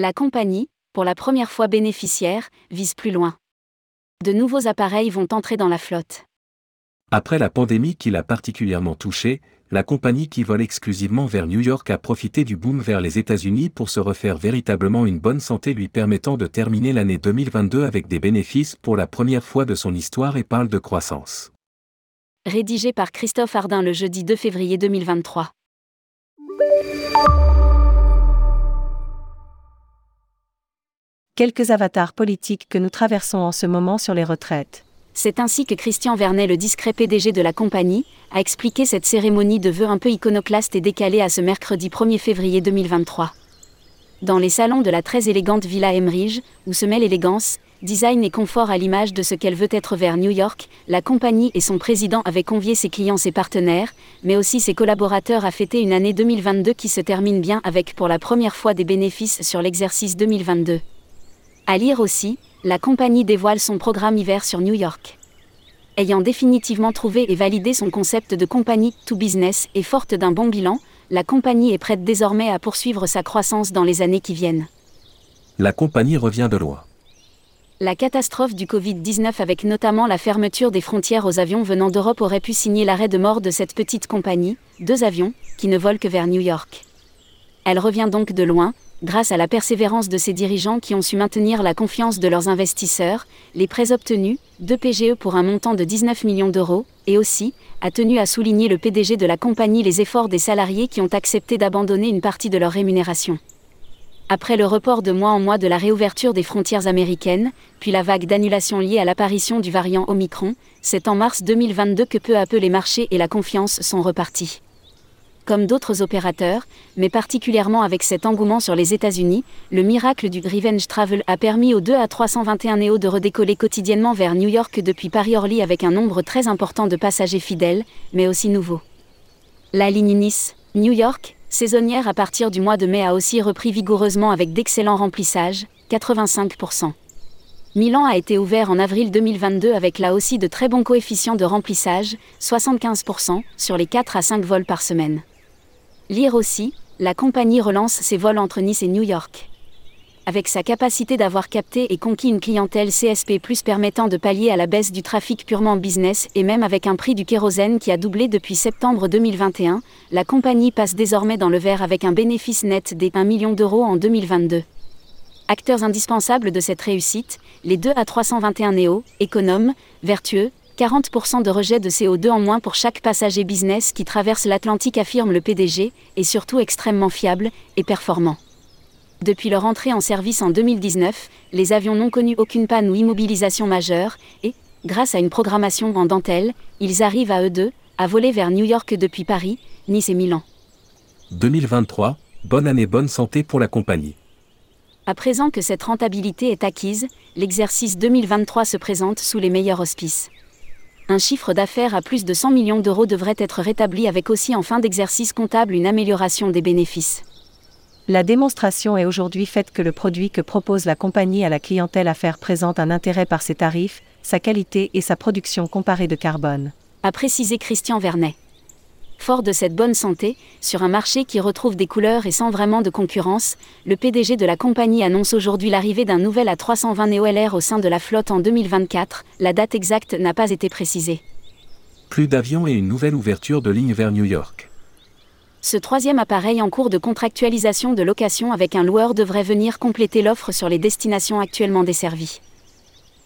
La compagnie, pour la première fois bénéficiaire, vise plus loin. De nouveaux appareils vont entrer dans la flotte. Après la pandémie qui l'a particulièrement touché, la compagnie qui vole exclusivement vers New York a profité du boom vers les États-Unis pour se refaire véritablement une bonne santé lui permettant de terminer l'année 2022 avec des bénéfices pour la première fois de son histoire et parle de croissance. Rédigé par Christophe Ardin le jeudi 2 février 2023. Quelques avatars politiques que nous traversons en ce moment sur les retraites. C'est ainsi que Christian Vernet, le discret PDG de la compagnie, a expliqué cette cérémonie de vœux un peu iconoclaste et décalée à ce mercredi 1er février 2023. Dans les salons de la très élégante Villa Emmerich, où se mêlent élégance, design et confort à l'image de ce qu'elle veut être vers New York, la compagnie et son président avaient convié ses clients et partenaires, mais aussi ses collaborateurs à fêter une année 2022 qui se termine bien avec pour la première fois des bénéfices sur l'exercice 2022. À lire aussi, la compagnie dévoile son programme hiver sur New York. Ayant définitivement trouvé et validé son concept de compagnie to business et forte d'un bon bilan, la compagnie est prête désormais à poursuivre sa croissance dans les années qui viennent. La compagnie revient de loin. La catastrophe du Covid-19 avec notamment la fermeture des frontières aux avions venant d'Europe aurait pu signer l'arrêt de mort de cette petite compagnie, deux avions, qui ne volent que vers New York. Elle revient donc de loin, grâce à la persévérance de ses dirigeants qui ont su maintenir la confiance de leurs investisseurs, les prêts obtenus, 2 PGE pour un montant de 19 millions d'euros, et aussi, a tenu à souligner le PDG de la compagnie les efforts des salariés qui ont accepté d'abandonner une partie de leur rémunération. Après le report de mois en mois de la réouverture des frontières américaines, puis la vague d'annulation liée à l'apparition du variant Omicron, c'est en mars 2022 que peu à peu les marchés et la confiance sont repartis comme d'autres opérateurs, mais particulièrement avec cet engouement sur les États-Unis, le miracle du Revenge Travel a permis aux 2 à 321 Neo de redécoller quotidiennement vers New York depuis Paris-Orly avec un nombre très important de passagers fidèles, mais aussi nouveaux. La ligne Nice, New York, saisonnière à partir du mois de mai a aussi repris vigoureusement avec d'excellents remplissages, 85%. Milan a été ouvert en avril 2022 avec là aussi de très bons coefficients de remplissage, 75%, sur les 4 à 5 vols par semaine. Lire aussi, la compagnie relance ses vols entre Nice et New York. Avec sa capacité d'avoir capté et conquis une clientèle CSP permettant de pallier à la baisse du trafic purement business et même avec un prix du kérosène qui a doublé depuis septembre 2021, la compagnie passe désormais dans le vert avec un bénéfice net des 1 million d'euros en 2022. Acteurs indispensables de cette réussite, les 2 à 321 néo, économes, vertueux, 40% de rejet de CO2 en moins pour chaque passager business qui traverse l'Atlantique, affirme le PDG, et surtout extrêmement fiable et performant. Depuis leur entrée en service en 2019, les avions n'ont connu aucune panne ou immobilisation majeure, et, grâce à une programmation en dentelle, ils arrivent à eux deux, à voler vers New York depuis Paris, Nice et Milan. 2023, bonne année, bonne santé pour la compagnie. À présent que cette rentabilité est acquise, l'exercice 2023 se présente sous les meilleurs auspices un chiffre d'affaires à plus de 100 millions d'euros devrait être rétabli avec aussi en fin d'exercice comptable une amélioration des bénéfices. La démonstration est aujourd'hui faite que le produit que propose la compagnie à la clientèle affaire présente un intérêt par ses tarifs, sa qualité et sa production comparée de carbone. A précisé Christian Vernet. Fort de cette bonne santé, sur un marché qui retrouve des couleurs et sans vraiment de concurrence, le PDG de la compagnie annonce aujourd'hui l'arrivée d'un nouvel A320 NeoLR au sein de la flotte en 2024. La date exacte n'a pas été précisée. Plus d'avions et une nouvelle ouverture de ligne vers New York. Ce troisième appareil en cours de contractualisation de location avec un loueur devrait venir compléter l'offre sur les destinations actuellement desservies.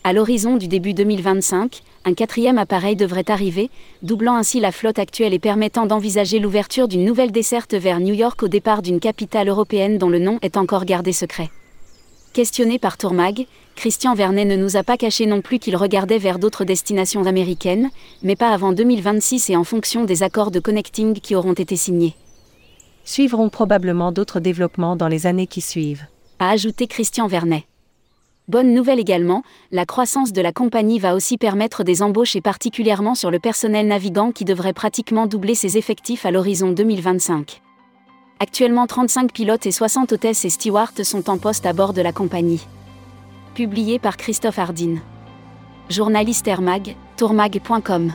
À l'horizon du début 2025, un quatrième appareil devrait arriver, doublant ainsi la flotte actuelle et permettant d'envisager l'ouverture d'une nouvelle desserte vers New York au départ d'une capitale européenne dont le nom est encore gardé secret. Questionné par Tourmag, Christian Vernet ne nous a pas caché non plus qu'il regardait vers d'autres destinations américaines, mais pas avant 2026 et en fonction des accords de connecting qui auront été signés. Suivront probablement d'autres développements dans les années qui suivent. A ajouté Christian Vernet. Bonne nouvelle également, la croissance de la compagnie va aussi permettre des embauches et particulièrement sur le personnel navigant qui devrait pratiquement doubler ses effectifs à l'horizon 2025. Actuellement 35 pilotes et 60 hôtesses et stewards sont en poste à bord de la compagnie. Publié par Christophe Hardin. Journaliste Airmag, tourmag.com.